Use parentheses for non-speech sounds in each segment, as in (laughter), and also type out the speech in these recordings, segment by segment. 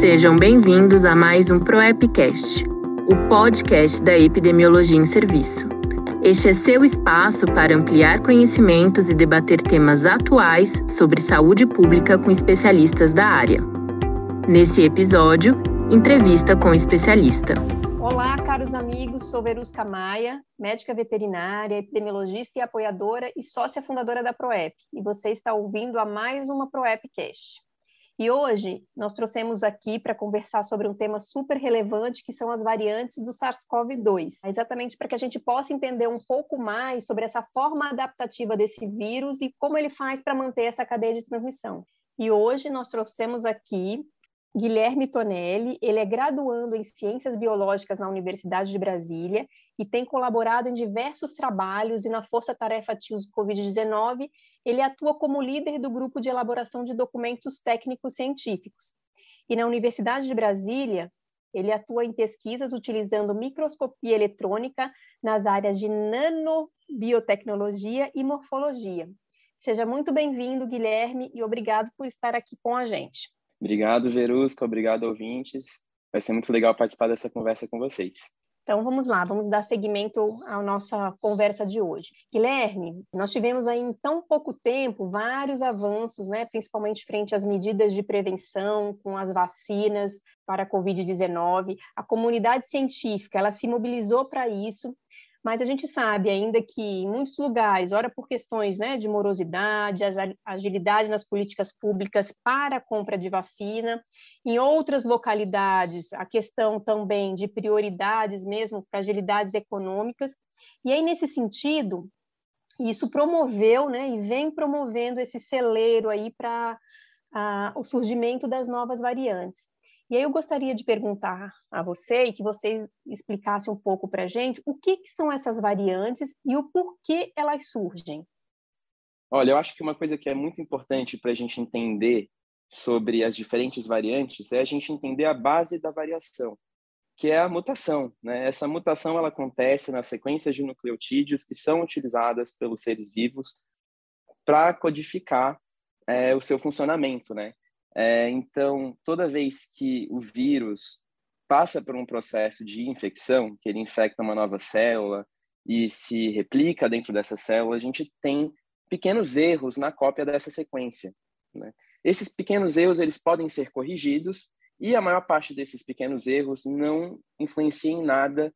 Sejam bem-vindos a mais um ProEpcast, o podcast da epidemiologia em serviço. Este é seu espaço para ampliar conhecimentos e debater temas atuais sobre saúde pública com especialistas da área. Nesse episódio, entrevista com especialista. Olá, caros amigos, sou Verusca Maia, médica veterinária, epidemiologista e apoiadora e sócia fundadora da ProEP, e você está ouvindo a mais uma ProEpcast. E hoje nós trouxemos aqui para conversar sobre um tema super relevante que são as variantes do SARS-CoV-2, exatamente para que a gente possa entender um pouco mais sobre essa forma adaptativa desse vírus e como ele faz para manter essa cadeia de transmissão. E hoje nós trouxemos aqui Guilherme Tonelli, ele é graduando em Ciências Biológicas na Universidade de Brasília e tem colaborado em diversos trabalhos e na Força Tarefa TIOS Covid-19, ele atua como líder do grupo de elaboração de documentos técnicos científicos. E na Universidade de Brasília, ele atua em pesquisas utilizando microscopia eletrônica nas áreas de nanobiotecnologia e morfologia. Seja muito bem-vindo, Guilherme, e obrigado por estar aqui com a gente. Obrigado, Verusca. Obrigado, ouvintes. Vai ser muito legal participar dessa conversa com vocês. Então vamos lá, vamos dar seguimento à nossa conversa de hoje. Guilherme, nós tivemos aí em tão pouco tempo vários avanços, né, principalmente frente às medidas de prevenção, com as vacinas para a Covid-19. A comunidade científica, ela se mobilizou para isso mas a gente sabe ainda que em muitos lugares, ora por questões né, de morosidade, agilidade nas políticas públicas para a compra de vacina, em outras localidades, a questão também de prioridades mesmo, fragilidades econômicas, e aí, nesse sentido, isso promoveu né, e vem promovendo esse celeiro aí para o surgimento das novas variantes. E aí eu gostaria de perguntar a você e que você explicasse um pouco para a gente o que, que são essas variantes e o porquê elas surgem. Olha, eu acho que uma coisa que é muito importante para a gente entender sobre as diferentes variantes é a gente entender a base da variação, que é a mutação. Né? Essa mutação ela acontece nas sequências de nucleotídeos que são utilizadas pelos seres vivos para codificar é, o seu funcionamento, né? É, então, toda vez que o vírus passa por um processo de infecção, que ele infecta uma nova célula e se replica dentro dessa célula, a gente tem pequenos erros na cópia dessa sequência. Né? Esses pequenos erros eles podem ser corrigidos e a maior parte desses pequenos erros não influencia em nada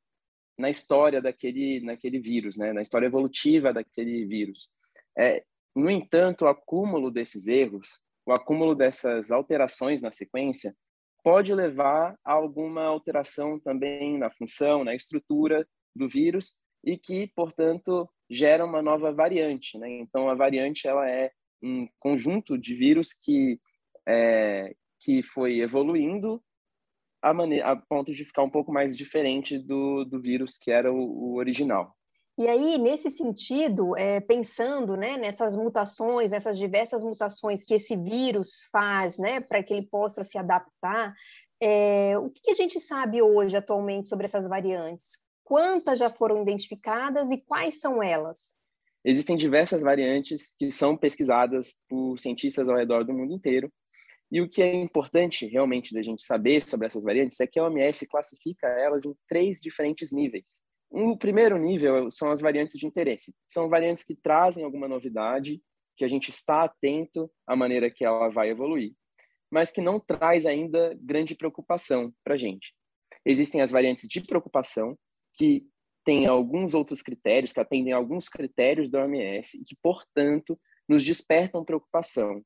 na história daquele, naquele vírus, né? na história evolutiva daquele vírus. É, no entanto, o acúmulo desses erros o acúmulo dessas alterações na sequência pode levar a alguma alteração também na função, na estrutura do vírus e que, portanto, gera uma nova variante. Né? Então, a variante ela é um conjunto de vírus que é, que foi evoluindo a, maneira, a ponto de ficar um pouco mais diferente do, do vírus que era o, o original. E aí, nesse sentido, é, pensando né, nessas mutações, nessas diversas mutações que esse vírus faz né, para que ele possa se adaptar, é, o que a gente sabe hoje, atualmente, sobre essas variantes? Quantas já foram identificadas e quais são elas? Existem diversas variantes que são pesquisadas por cientistas ao redor do mundo inteiro. E o que é importante realmente da gente saber sobre essas variantes é que a OMS classifica elas em três diferentes níveis. O primeiro nível são as variantes de interesse. São variantes que trazem alguma novidade, que a gente está atento à maneira que ela vai evoluir, mas que não traz ainda grande preocupação para a gente. Existem as variantes de preocupação, que têm alguns outros critérios, que atendem a alguns critérios da OMS e que, portanto, nos despertam preocupação.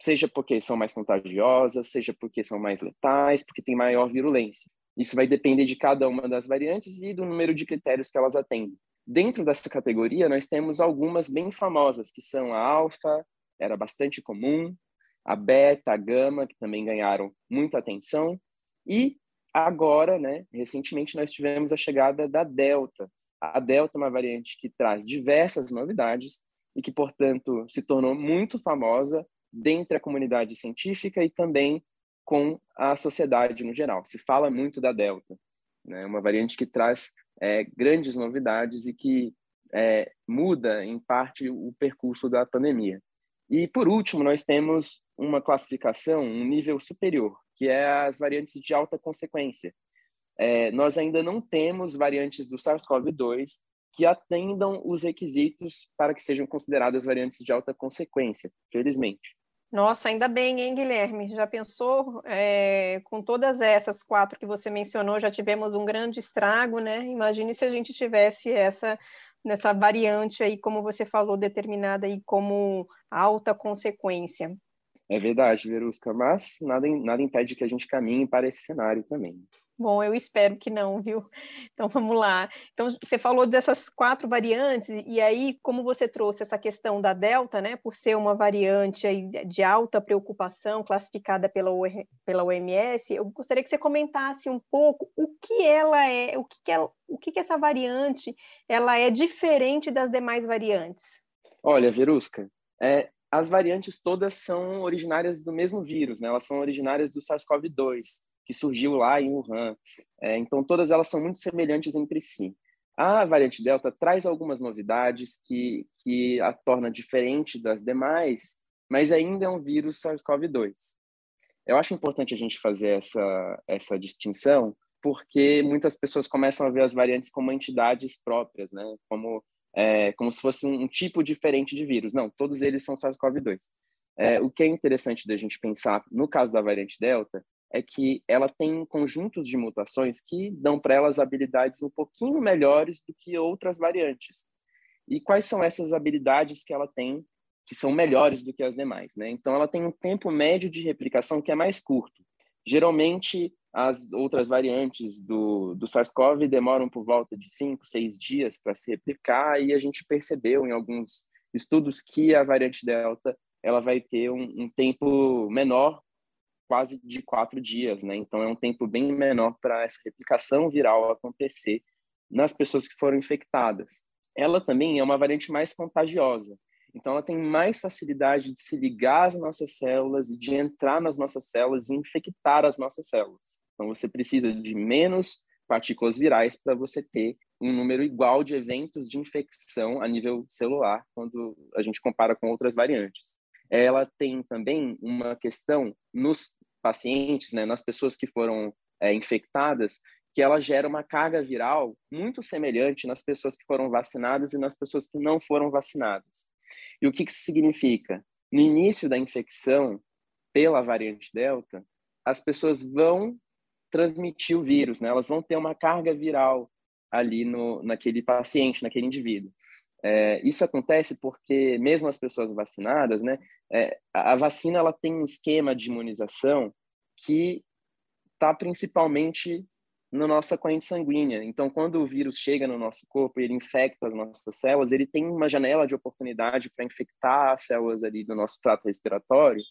Seja porque são mais contagiosas, seja porque são mais letais, porque têm maior virulência. Isso vai depender de cada uma das variantes e do número de critérios que elas atendem. Dentro dessa categoria, nós temos algumas bem famosas, que são a alfa, era bastante comum, a beta, a gama, que também ganharam muita atenção, e agora, né, recentemente, nós tivemos a chegada da delta. A delta é uma variante que traz diversas novidades e que, portanto, se tornou muito famosa dentre a comunidade científica e também com a sociedade no geral. Se fala muito da Delta, né? uma variante que traz é, grandes novidades e que é, muda, em parte, o percurso da pandemia. E, por último, nós temos uma classificação, um nível superior, que é as variantes de alta consequência. É, nós ainda não temos variantes do SARS-CoV-2 que atendam os requisitos para que sejam consideradas variantes de alta consequência, felizmente. Nossa, ainda bem, hein, Guilherme? Já pensou é, com todas essas quatro que você mencionou, já tivemos um grande estrago, né? Imagine se a gente tivesse essa nessa variante aí, como você falou, determinada aí como alta consequência. É verdade, Verusca, mas nada, nada impede que a gente caminhe para esse cenário também. Bom, eu espero que não, viu? (laughs) Então vamos lá. Então você falou dessas quatro variantes e aí como você trouxe essa questão da delta, né, por ser uma variante de alta preocupação classificada pela pela OMS, eu gostaria que você comentasse um pouco o que ela é, o que, que ela, o que, que essa variante ela é diferente das demais variantes. Olha, Verusca, é, as variantes todas são originárias do mesmo vírus, né? Elas são originárias do SARS-CoV-2 que surgiu lá em Wuhan. É, então, todas elas são muito semelhantes entre si. A variante Delta traz algumas novidades que, que a torna diferente das demais, mas ainda é um vírus SARS-CoV-2. Eu acho importante a gente fazer essa, essa distinção, porque muitas pessoas começam a ver as variantes como entidades próprias, né? como, é, como se fosse um, um tipo diferente de vírus. Não, todos eles são SARS-CoV-2. É, o que é interessante da gente pensar no caso da variante Delta é que ela tem conjuntos de mutações que dão para elas habilidades um pouquinho melhores do que outras variantes. E quais são essas habilidades que ela tem que são melhores do que as demais, né? Então ela tem um tempo médio de replicação que é mais curto. Geralmente as outras variantes do, do SARS-CoV demoram por volta de 5, 6 dias para se replicar e a gente percebeu em alguns estudos que a variante Delta ela vai ter um, um tempo menor quase de quatro dias, né? Então é um tempo bem menor para essa replicação viral acontecer nas pessoas que foram infectadas. Ela também é uma variante mais contagiosa. Então ela tem mais facilidade de se ligar às nossas células e de entrar nas nossas células e infectar as nossas células. Então você precisa de menos partículas virais para você ter um número igual de eventos de infecção a nível celular quando a gente compara com outras variantes ela tem também uma questão nos pacientes, né, nas pessoas que foram é, infectadas, que ela gera uma carga viral muito semelhante nas pessoas que foram vacinadas e nas pessoas que não foram vacinadas. E o que isso significa? No início da infecção pela variante Delta, as pessoas vão transmitir o vírus, né? Elas vão ter uma carga viral ali no, naquele paciente, naquele indivíduo. É, isso acontece porque mesmo as pessoas vacinadas, né, é, a vacina ela tem um esquema de imunização que está principalmente na nossa corrente sanguínea. Então, quando o vírus chega no nosso corpo e ele infecta as nossas células, ele tem uma janela de oportunidade para infectar as células ali do nosso trato respiratório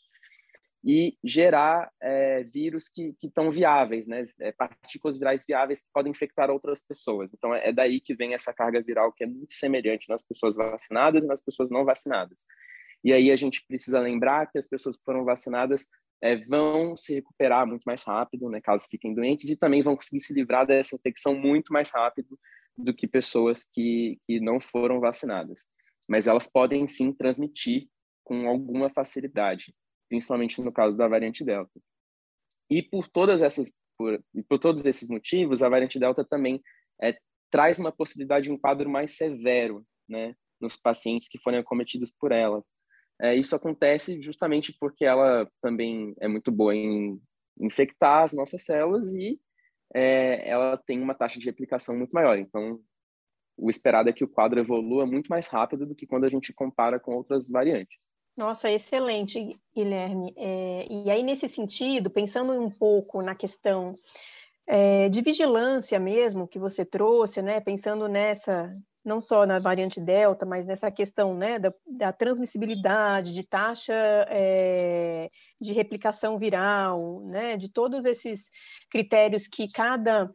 e gerar é, vírus que estão viáveis, né? É, partículas virais viáveis que podem infectar outras pessoas. Então, é, é daí que vem essa carga viral que é muito semelhante nas pessoas vacinadas e nas pessoas não vacinadas. E aí a gente precisa lembrar que as pessoas que foram vacinadas é, vão se recuperar muito mais rápido, né, caso fiquem doentes, e também vão conseguir se livrar dessa infecção muito mais rápido do que pessoas que, que não foram vacinadas. Mas elas podem sim transmitir com alguma facilidade principalmente no caso da variante Delta. E por todas essas por, por todos esses motivos, a variante Delta também é, traz uma possibilidade de um quadro mais severo, né, nos pacientes que forem acometidos por ela. É, isso acontece justamente porque ela também é muito boa em infectar as nossas células e é, ela tem uma taxa de replicação muito maior. Então, o esperado é que o quadro evolua muito mais rápido do que quando a gente compara com outras variantes. Nossa, excelente, Guilherme. É, e aí, nesse sentido, pensando um pouco na questão é, de vigilância mesmo que você trouxe, né? Pensando nessa, não só na variante Delta, mas nessa questão né, da, da transmissibilidade, de taxa é, de replicação viral, né? De todos esses critérios que cada,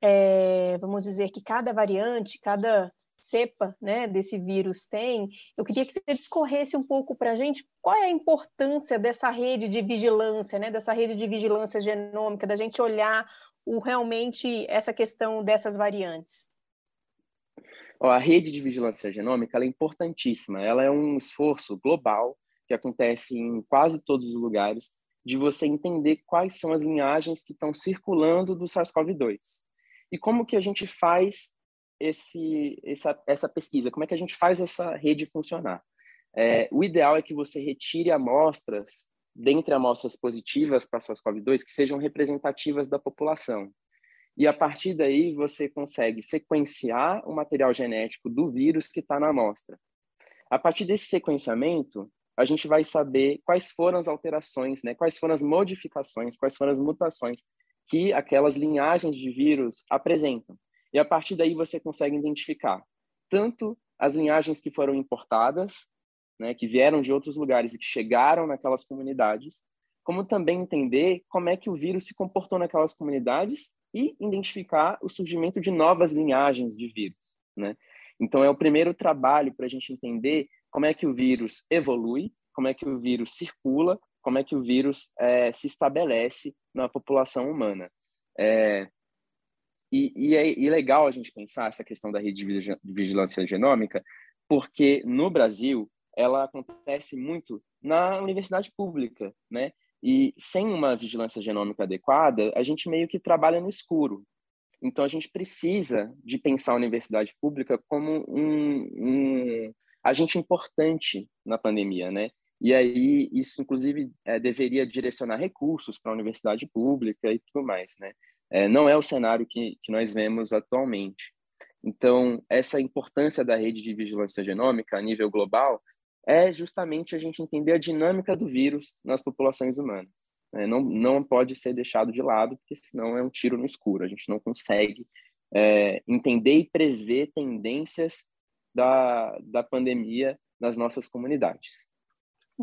é, vamos dizer, que cada variante, cada cepa né, desse vírus tem, eu queria que você discorresse um pouco para a gente qual é a importância dessa rede de vigilância, né, dessa rede de vigilância genômica, da gente olhar o, realmente essa questão dessas variantes. A rede de vigilância genômica é importantíssima, ela é um esforço global que acontece em quase todos os lugares, de você entender quais são as linhagens que estão circulando do SARS-CoV-2. E como que a gente faz esse, essa, essa pesquisa, como é que a gente faz essa rede funcionar. É, o ideal é que você retire amostras, dentre amostras positivas para SARS-CoV-2, que sejam representativas da população. E a partir daí você consegue sequenciar o material genético do vírus que está na amostra. A partir desse sequenciamento, a gente vai saber quais foram as alterações, né? quais foram as modificações, quais foram as mutações que aquelas linhagens de vírus apresentam. E a partir daí você consegue identificar tanto as linhagens que foram importadas, né, que vieram de outros lugares e que chegaram naquelas comunidades, como também entender como é que o vírus se comportou naquelas comunidades e identificar o surgimento de novas linhagens de vírus, né? Então é o primeiro trabalho para a gente entender como é que o vírus evolui, como é que o vírus circula, como é que o vírus é, se estabelece na população humana. É, e, e, é, e é legal a gente pensar essa questão da rede de vigilância genômica, porque no Brasil ela acontece muito na universidade pública, né? E sem uma vigilância genômica adequada, a gente meio que trabalha no escuro. Então a gente precisa de pensar a universidade pública como um, um agente importante na pandemia, né? E aí isso inclusive é, deveria direcionar recursos para a universidade pública e tudo mais, né? É, não é o cenário que, que nós vemos atualmente. Então, essa importância da rede de vigilância genômica a nível global é justamente a gente entender a dinâmica do vírus nas populações humanas. É, não, não pode ser deixado de lado, porque senão é um tiro no escuro. A gente não consegue é, entender e prever tendências da, da pandemia nas nossas comunidades.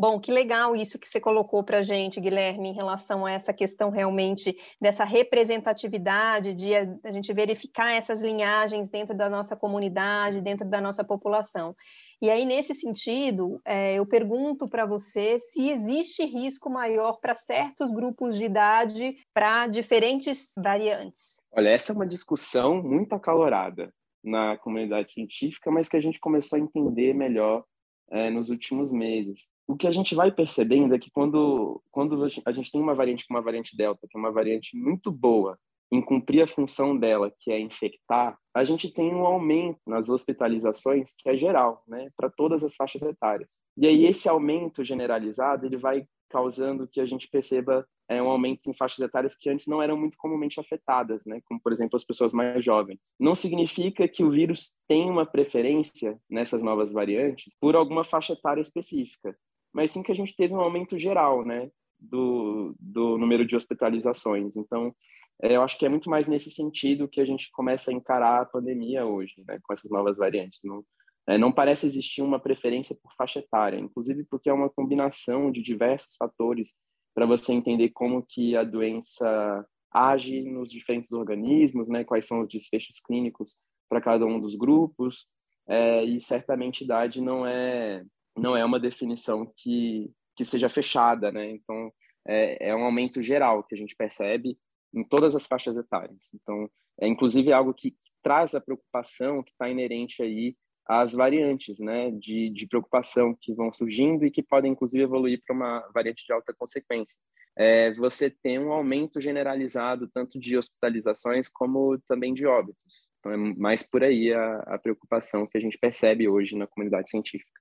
Bom, que legal isso que você colocou para a gente, Guilherme, em relação a essa questão realmente dessa representatividade, de a, gente verificar essas linhagens dentro da nossa comunidade, dentro da nossa população. E aí, nesse sentido, é, eu pergunto para você se existe risco maior para certos grupos de idade para diferentes variantes. Olha, essa é uma discussão muito acalorada na comunidade científica, mas que a gente começou a entender melhor é, nos últimos meses. O que a gente vai percebendo é que quando, quando a gente tem uma variante como a variante Delta, que é uma variante muito boa em cumprir a função dela, que é infectar, a gente tem um aumento nas hospitalizações que é geral, né, para todas as faixas etárias. E aí esse aumento generalizado, ele vai causando que a gente perceba é, um aumento em faixas etárias que antes não eram muito comumente afetadas, né? como, por exemplo, as pessoas mais jovens. Não significa que o vírus tem uma preferência nessas novas variantes por alguma faixa etária específica, mas sim que a gente teve um aumento geral né? do, do número de hospitalizações. Então, é, eu acho que é muito mais nesse sentido que a gente começa a encarar a pandemia hoje, né? com essas novas variantes. Não, é, não parece existir uma preferência por faixa etária, inclusive porque é uma combinação de diversos fatores para você entender como que a doença age nos diferentes organismos, né? Quais são os desfechos clínicos para cada um dos grupos. É, e certamente idade não é não é uma definição que que seja fechada, né? Então é, é um aumento geral que a gente percebe em todas as faixas etárias. Então é inclusive algo que, que traz a preocupação que está inerente aí as variantes né, de, de preocupação que vão surgindo e que podem, inclusive, evoluir para uma variante de alta consequência. É, você tem um aumento generalizado tanto de hospitalizações como também de óbitos. Então, é mais por aí a, a preocupação que a gente percebe hoje na comunidade científica.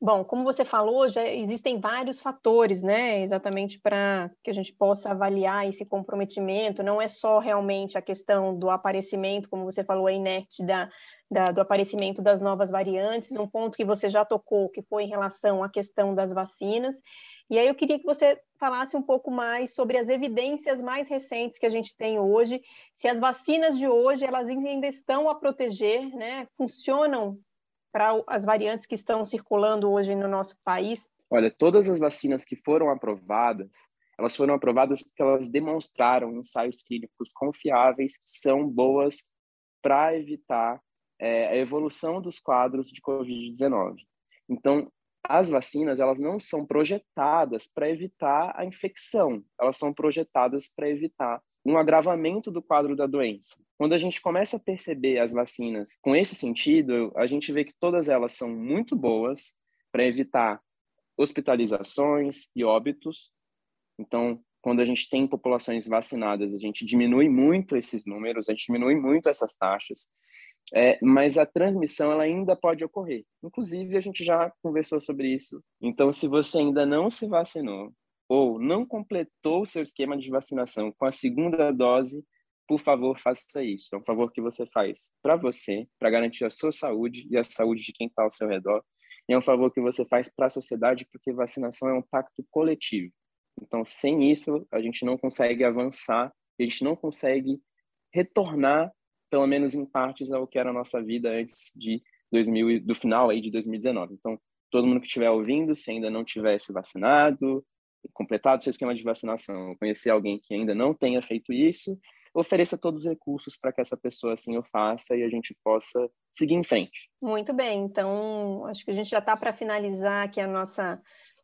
Bom, como você falou, já existem vários fatores, né, exatamente para que a gente possa avaliar esse comprometimento. Não é só realmente a questão do aparecimento, como você falou, a inerte da, da, do aparecimento das novas variantes, um ponto que você já tocou, que foi em relação à questão das vacinas. E aí eu queria que você falasse um pouco mais sobre as evidências mais recentes que a gente tem hoje, se as vacinas de hoje elas ainda estão a proteger, né, funcionam para as variantes que estão circulando hoje no nosso país? Olha, todas as vacinas que foram aprovadas, elas foram aprovadas porque elas demonstraram ensaios clínicos confiáveis que são boas para evitar é, a evolução dos quadros de Covid-19. Então, as vacinas, elas não são projetadas para evitar a infecção, elas são projetadas para evitar um agravamento do quadro da doença. Quando a gente começa a perceber as vacinas com esse sentido, a gente vê que todas elas são muito boas para evitar hospitalizações e óbitos. Então, quando a gente tem populações vacinadas, a gente diminui muito esses números, a gente diminui muito essas taxas, é, mas a transmissão ela ainda pode ocorrer. Inclusive, a gente já conversou sobre isso. Então, se você ainda não se vacinou ou não completou o seu esquema de vacinação com a segunda dose, por favor, faça isso. É um favor que você faz para você, para garantir a sua saúde e a saúde de quem está ao seu redor. E é um favor que você faz para a sociedade, porque vacinação é um pacto coletivo. Então, sem isso, a gente não consegue avançar, a gente não consegue retornar, pelo menos em partes, ao que era a nossa vida antes de 2000, do final aí de 2019. Então, todo mundo que estiver ouvindo, se ainda não tivesse vacinado, completado seu esquema de vacinação, conhecer alguém que ainda não tenha feito isso, ofereça todos os recursos para que essa pessoa assim o faça e a gente possa seguir em frente. Muito bem, então acho que a gente já está para finalizar aqui a nossa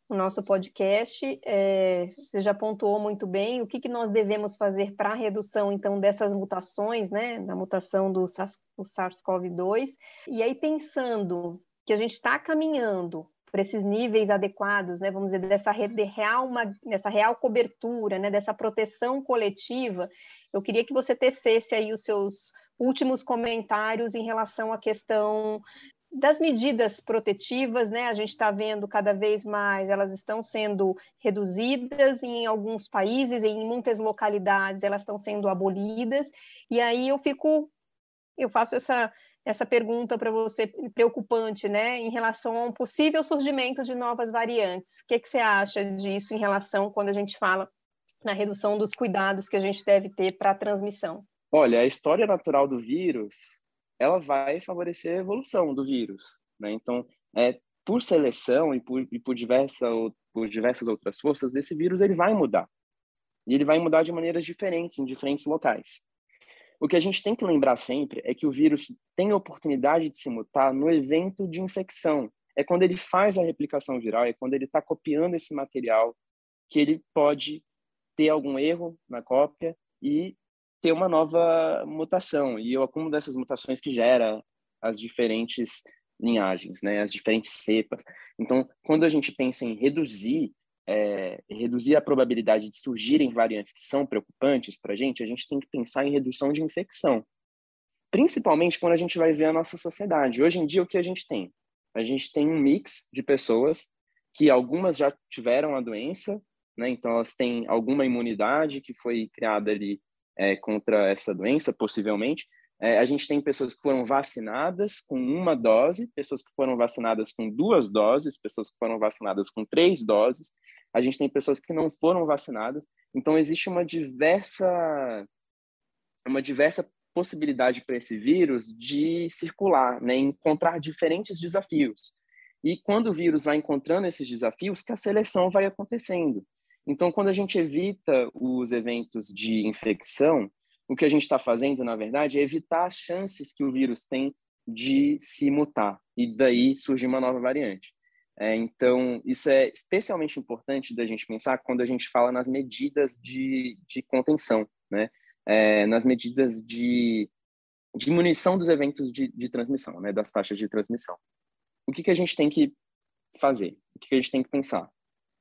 o nosso podcast. É, você já pontuou muito bem o que, que nós devemos fazer para a redução, então, dessas mutações, né, da mutação do SARS-CoV-2. E aí, pensando que a gente está caminhando por esses níveis adequados, né, vamos dizer, dessa real, uma, dessa real cobertura, né, dessa proteção coletiva, eu queria que você tecesse aí os seus últimos comentários em relação à questão das medidas protetivas, né? A gente está vendo cada vez mais elas estão sendo reduzidas em alguns países, em muitas localidades elas estão sendo abolidas. E aí eu fico, eu faço essa essa pergunta para você preocupante, né, em relação a um possível surgimento de novas variantes. O que, que você acha disso em relação quando a gente fala na redução dos cuidados que a gente deve ter para a transmissão? Olha, a história natural do vírus ela vai favorecer a evolução do vírus. Né? Então, é, por seleção e por, e por, por diversas outras forças, esse vírus ele vai mudar. E ele vai mudar de maneiras diferentes em diferentes locais. O que a gente tem que lembrar sempre é que o vírus tem a oportunidade de se mutar no evento de infecção. É quando ele faz a replicação viral, é quando ele está copiando esse material que ele pode ter algum erro na cópia e ter uma nova mutação e o acúmulo dessas mutações que gera as diferentes linhagens, né, as diferentes cepas. Então, quando a gente pensa em reduzir é, reduzir a probabilidade de surgirem variantes que são preocupantes para a gente, a gente tem que pensar em redução de infecção, principalmente quando a gente vai ver a nossa sociedade. Hoje em dia, o que a gente tem? A gente tem um mix de pessoas que algumas já tiveram a doença, né? Então elas têm alguma imunidade que foi criada ali é, contra essa doença, possivelmente. É, a gente tem pessoas que foram vacinadas com uma dose, pessoas que foram vacinadas com duas doses, pessoas que foram vacinadas com três doses. A gente tem pessoas que não foram vacinadas. Então existe uma diversa uma diversa possibilidade para esse vírus de circular, né, encontrar diferentes desafios. E quando o vírus vai encontrando esses desafios, que a seleção vai acontecendo. Então, quando a gente evita os eventos de infecção, o que a gente está fazendo, na verdade, é evitar as chances que o vírus tem de se mutar e daí surgir uma nova variante. É, então, isso é especialmente importante da gente pensar quando a gente fala nas medidas de, de contenção, né? É, nas medidas de diminuição dos eventos de, de transmissão, né? das taxas de transmissão. O que, que a gente tem que fazer? O que, que a gente tem que pensar?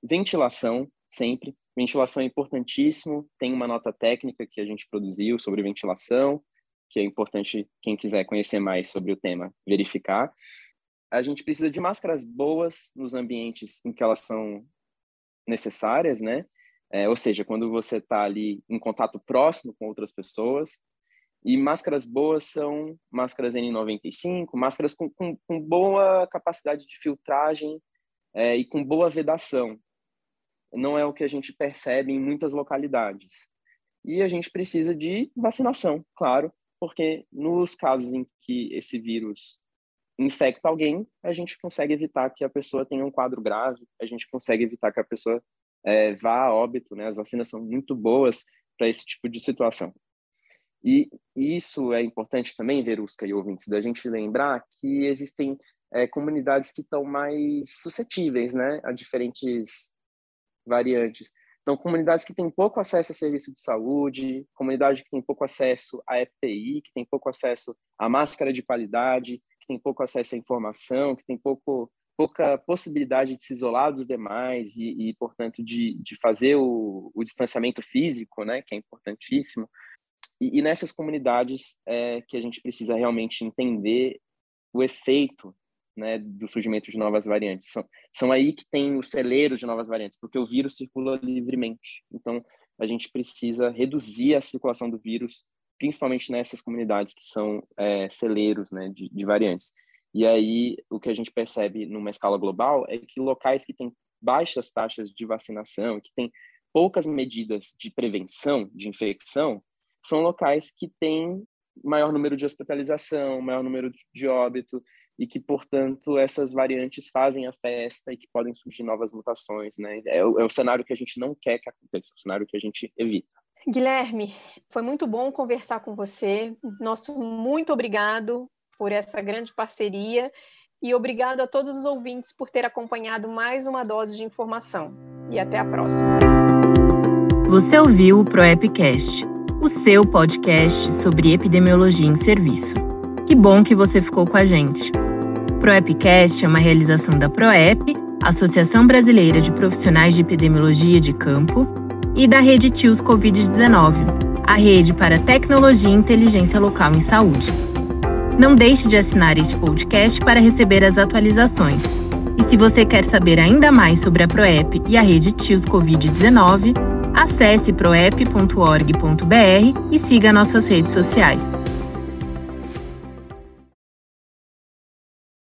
Ventilação sempre. Ventilação é importantíssimo. Tem uma nota técnica que a gente produziu sobre ventilação, que é importante quem quiser conhecer mais sobre o tema verificar. A gente precisa de máscaras boas nos ambientes em que elas são necessárias, né? É, ou seja, quando você está ali em contato próximo com outras pessoas. E máscaras boas são máscaras N95, máscaras com, com, com boa capacidade de filtragem é, e com boa vedação não é o que a gente percebe em muitas localidades. E a gente precisa de vacinação, claro, porque nos casos em que esse vírus infecta alguém, a gente consegue evitar que a pessoa tenha um quadro grave, a gente consegue evitar que a pessoa é, vá a óbito, né? As vacinas são muito boas para esse tipo de situação. E isso é importante também, Verusca e ouvintes, da gente lembrar que existem é, comunidades que estão mais suscetíveis, né, a diferentes variantes. Então, comunidades que têm pouco acesso a serviço de saúde, comunidade que tem pouco acesso a EPI, que tem pouco acesso a máscara de qualidade, que tem pouco acesso à informação, que tem pouco pouca possibilidade de se isolar dos demais e, e portanto, de, de fazer o, o, distanciamento físico, né, que é importantíssimo. E, e nessas comunidades é que a gente precisa realmente entender o efeito né, do surgimento de novas variantes. São, são aí que tem os celeiros de novas variantes, porque o vírus circula livremente. Então, a gente precisa reduzir a circulação do vírus, principalmente nessas comunidades que são é, celeiros né, de, de variantes. E aí, o que a gente percebe numa escala global é que locais que têm baixas taxas de vacinação, que têm poucas medidas de prevenção de infecção, são locais que têm maior número de hospitalização, maior número de óbito, e que, portanto, essas variantes fazem a festa e que podem surgir novas mutações, né? É o, é o cenário que a gente não quer que aconteça, é o cenário que a gente evita. Guilherme, foi muito bom conversar com você. Nosso muito obrigado por essa grande parceria e obrigado a todos os ouvintes por ter acompanhado mais uma dose de informação. E até a próxima. Você ouviu o ProEpcast, o seu podcast sobre epidemiologia em serviço. Que bom que você ficou com a gente. ProEpcast é uma realização da ProEP, Associação Brasileira de Profissionais de Epidemiologia de Campo, e da Rede TIOS Covid-19, a rede para tecnologia e inteligência local em saúde. Não deixe de assinar este podcast para receber as atualizações. E se você quer saber ainda mais sobre a ProEP e a rede TIOS Covid-19, acesse proep.org.br e siga nossas redes sociais.